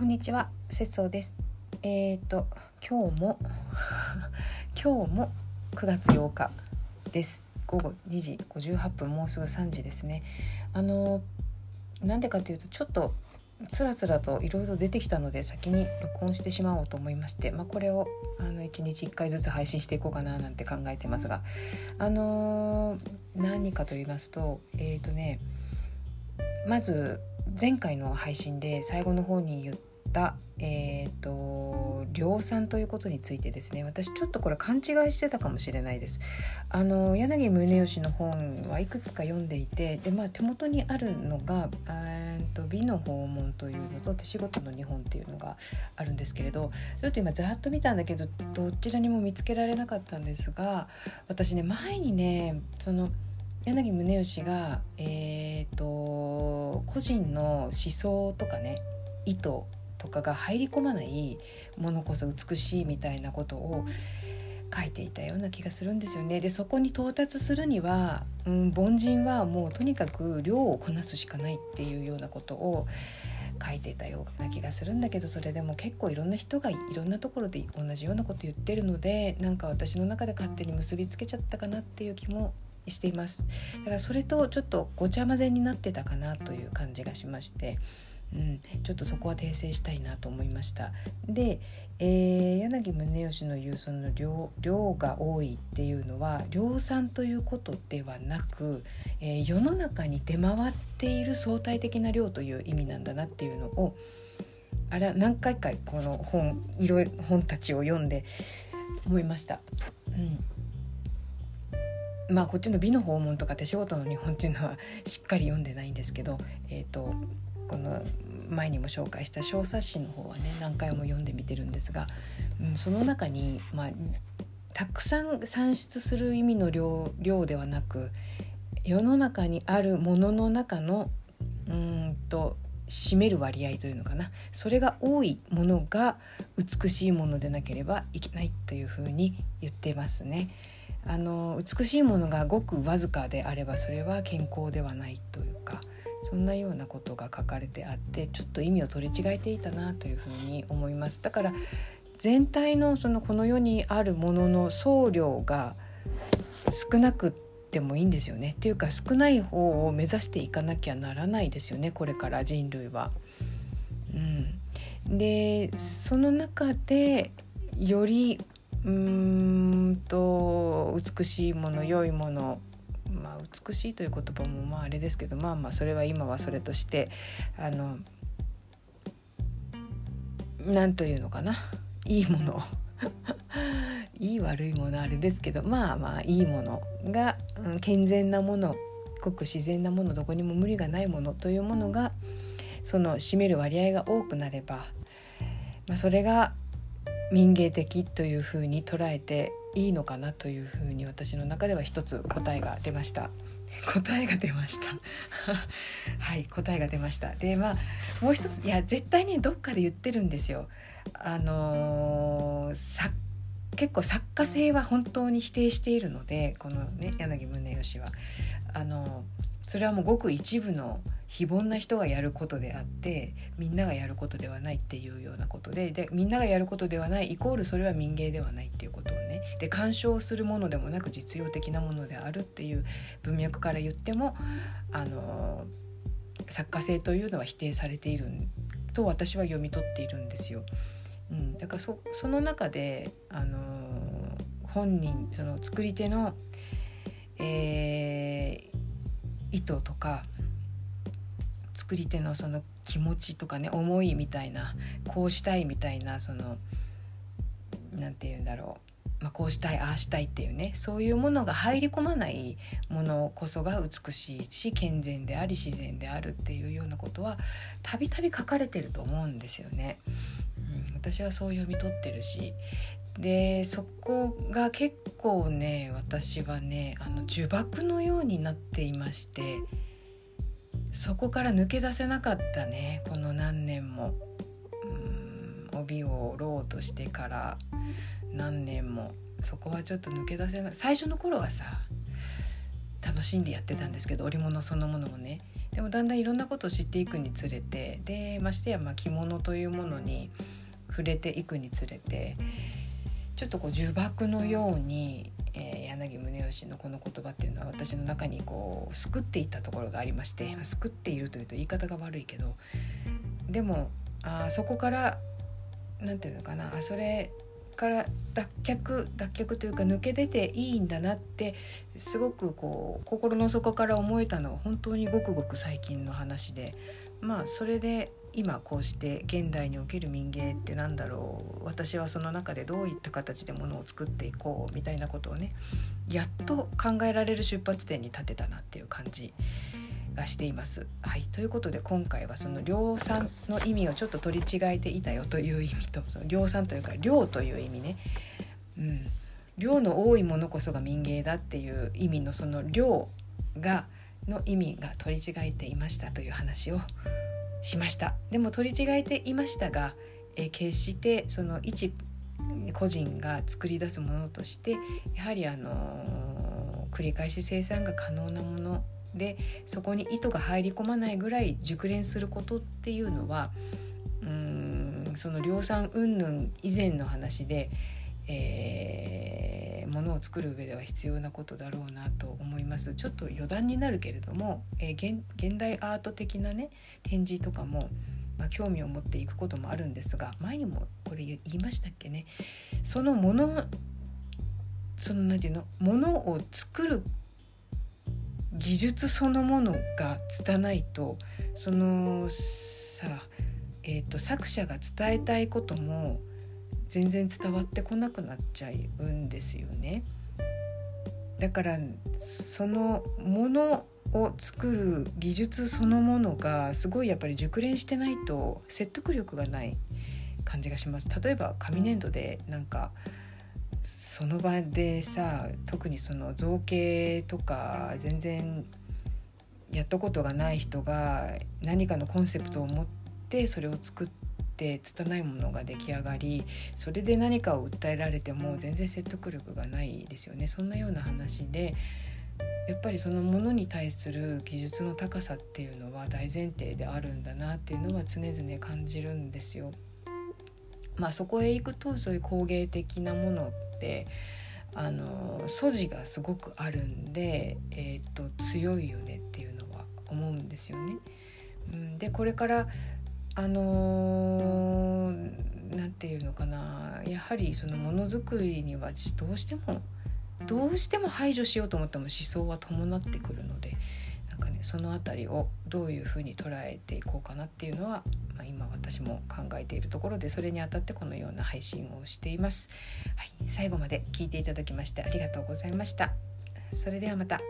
こんにちは、節操です。えっ、ー、と今日も 今日も9月8日です。午後2時58分もうすぐ3時ですね。あのなんでかというとちょっとつらつらといろいろ出てきたので先に録音してしまおうと思いまして、まあ、これをあの1日1回ずつ配信していこうかななんて考えてますがあの、何かと言いますとえっ、ー、とねまず前回の配信で最後の方に言っ、えーと、量産ということについてですね私ちょっとこれ勘違いしてたかもしれないです。あの柳宗悦の本はいくつか読んでいてで、まあ、手元にあるのが「と美の訪問」というのと「手仕事の日本」っていうのがあるんですけれどちょっと今ざっと見たんだけどどちらにも見つけられなかったんですが私ね前にねその「柳宗悦が、えーと、個人の思想とかね意図とかが入り込まないものこそ美しいみたいなことを書いていたような気がするんですよね。でそこに到達するには、うん、凡人はもうとにかく量をこなすしかないっていうようなことを書いていたような気がするんだけどそれでも結構いろんな人がいろんなところで同じようなこと言ってるのでなんか私の中で勝手に結びつけちゃったかなっていう気もしていますだからそれとちょっとごちゃ混ぜになってたかなという感じがしまして、うん、ちょっとそこは訂正したいなと思いました。で、えー、柳宗悦の言うその量量が多いっていうのは量産ということではなく、えー、世の中に出回っている相対的な量という意味なんだなっていうのをあれは何回かこの本いろいろ本たちを読んで思いました。うん。まあこっちの美の訪問とか手仕事の日本っていうのはしっかり読んでないんですけど、えーと、この前にも紹介した小冊子の方はね何回も読んでみてるんですが、うん、その中に、まあ、たくさん算出する意味の量量ではなく世の中にあるものの中のうんと占める割合というのかなそれが多いものが美しいものでなければいけないというふうに言ってますね。あの美しいものがごくわずかであればそれは健康ではないというかそんなようなことが書かれてあってちょっと意味を取り違えていたなというふうに思います。だから全体のそのこの世にあるものの総量が少なくてもいいんですよね。っていうか少ない方を目指していかなきゃならないですよね。これから人類は。うん、でその中でよりうーんと美しいもの良いものまあ美しいという言葉もまああれですけどまあまあそれは今はそれとしてあの何というのかな？いいもの。いい悪いものあれですけどまあまあいいものが、健全なものごく自然なものどこにも無理がないものというものがその占める割合が多くなれば、まあ、それが民芸的というふうに捉えていいのかなというふうに私の中では一つ答えが出ました。答えが出ました。はい答えが出ました。でまあもう一ついや絶対にどっかで言ってるんですよ。あのー、結構作家性は本当に否定しているのでこのね柳宗悦は。あのそれはもうごく一部の非凡な人がやることであってみんながやることではないっていうようなことででみんながやることではないイコールそれは民芸ではないっていうこと。をで干渉するものでもなく実用的なものであるっていう文脈から言ってもあの作家性というのは否定されていると私は読み取っているんですよ。うん、だからそその中であの本人その作り手の、えー、意図とか作り手のその気持ちとかね思いみたいなこうしたいみたいなその何て言うんだろう、まあ、こうしたいああしたいっていうねそういうものが入り込まないものこそが美しいし健全であり自然であるっていうようなことはたびたび書かれてると思うんですよね。うん、私はそう読み取ってるしでそこが結構ね私はねあの呪縛のようになっていまして。そこから抜け出せなかったねこの何年もうん帯を折ろうとしてから何年も。そこはちょっと抜け出せない。最初の頃はさ楽しんでやってたんですけど織物そのものもね。でもだんだんいろんなことを知っていくにつれてでましてやま着物というものに触れていくにつれてちょっとこう呪縛のように、えー、柳宗悦のこの言葉っていうのは私の中にこう救っていたところがありまして救っているというと言い方が悪いけどでもあそこから何て言うのかなあそれから脱却脱却というか抜け出ていいんだなってすごくこう心の底から思えたのは本当にごくごく最近の話でまあそれで今こうして現代における民芸って何だろう私はその中でどういった形でものを作っていこうみたいなことをねやっと考えられる出発点に立てたなっていう感じがしています。はい、ということで今回はその量産の意味をちょっと取り違えていたよという意味とその量産というか量という意味ね、うん、量の多いものこそが民芸だっていう意味のその量がの意味が取り違えていましたという話をしました。でも取り違えていましたが、え、決してその一個人が作り出すものとしてやはりあのー、繰り返し生産が可能なものでそこに糸が入り込まないぐらい熟練することっていうのはうんその量産云々以前の話で、えー、ものを作る上では必要なことだろうなと思います。ちょっと余談になるけれども、えー、現代アート的なね展示とかも、まあ、興味を持っていくこともあるんですが前にもこれ言いましたっけね。そのものその何て言うの？ものを作る技術そのものが拙いとそのさ、えーと、作者が伝えたいことも全然伝わってこなくなっちゃうんですよね。だからそのものを作る技術そのものがすごいやっぱり熟練してないと説得力がない感じがします。例えば紙粘土でなんかその場でさ特にその造形とか全然やったことがない人が何かのコンセプトを持ってそれを作って拙いものが出来上がりそれで何かを訴えられても全然説得力がないですよねそんなような話でやっぱりそのものに対する技術の高さっていうのは大前提であるんだなっていうのは常々感じるんですよ。まあ、そこへ行くとそういう工芸的なものてあの素地がすごくあるんで、えーと、強いよねっていうのは思うんですよね。うん、でこれからあの何て言うのかなやはりそのものづくりにはどうしてもどうしても排除しようと思っても思想は伴ってくるのでかねその辺りをどういうふうに捉えていこうかなっていうのは、まあ、今私も考えているところでそれにあたってこのような配信をしています。はい、最後まで聞いていただきましてありがとうございました。それではまた。